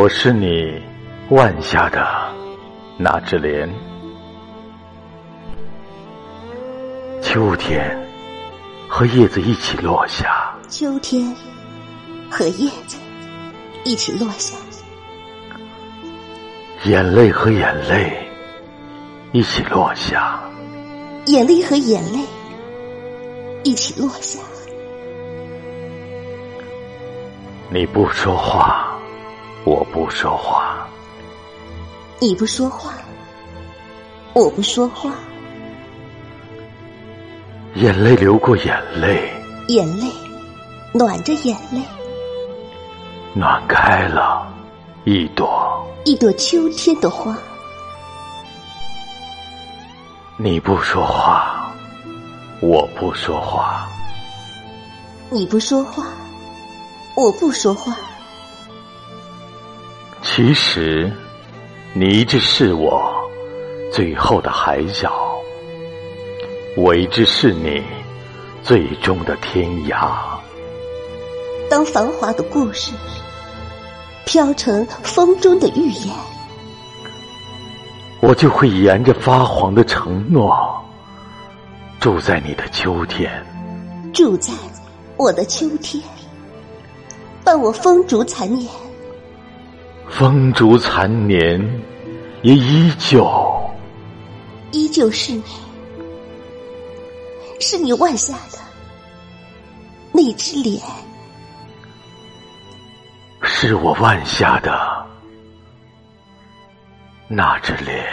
我是你腕下的那只莲。秋天和叶子一起落下，秋天和叶子一起落下，眼泪和眼泪一起落下，眼泪和眼泪一起落下。你不说话，我不说话；你不说话，我不说话。眼泪流过眼泪，眼泪暖着眼泪，暖开了一朵一朵秋天的花。你不说话，我不说话；你不说话。我不说话。其实，你一直是我最后的海角，我一直是你最终的天涯。当繁华的故事飘成风中的预言，我就会沿着发黄的承诺，住在你的秋天，住在我的秋天。伴我风烛残年，风烛残年也依旧，依旧是你，是你腕下的那只脸，是我腕下的那只脸。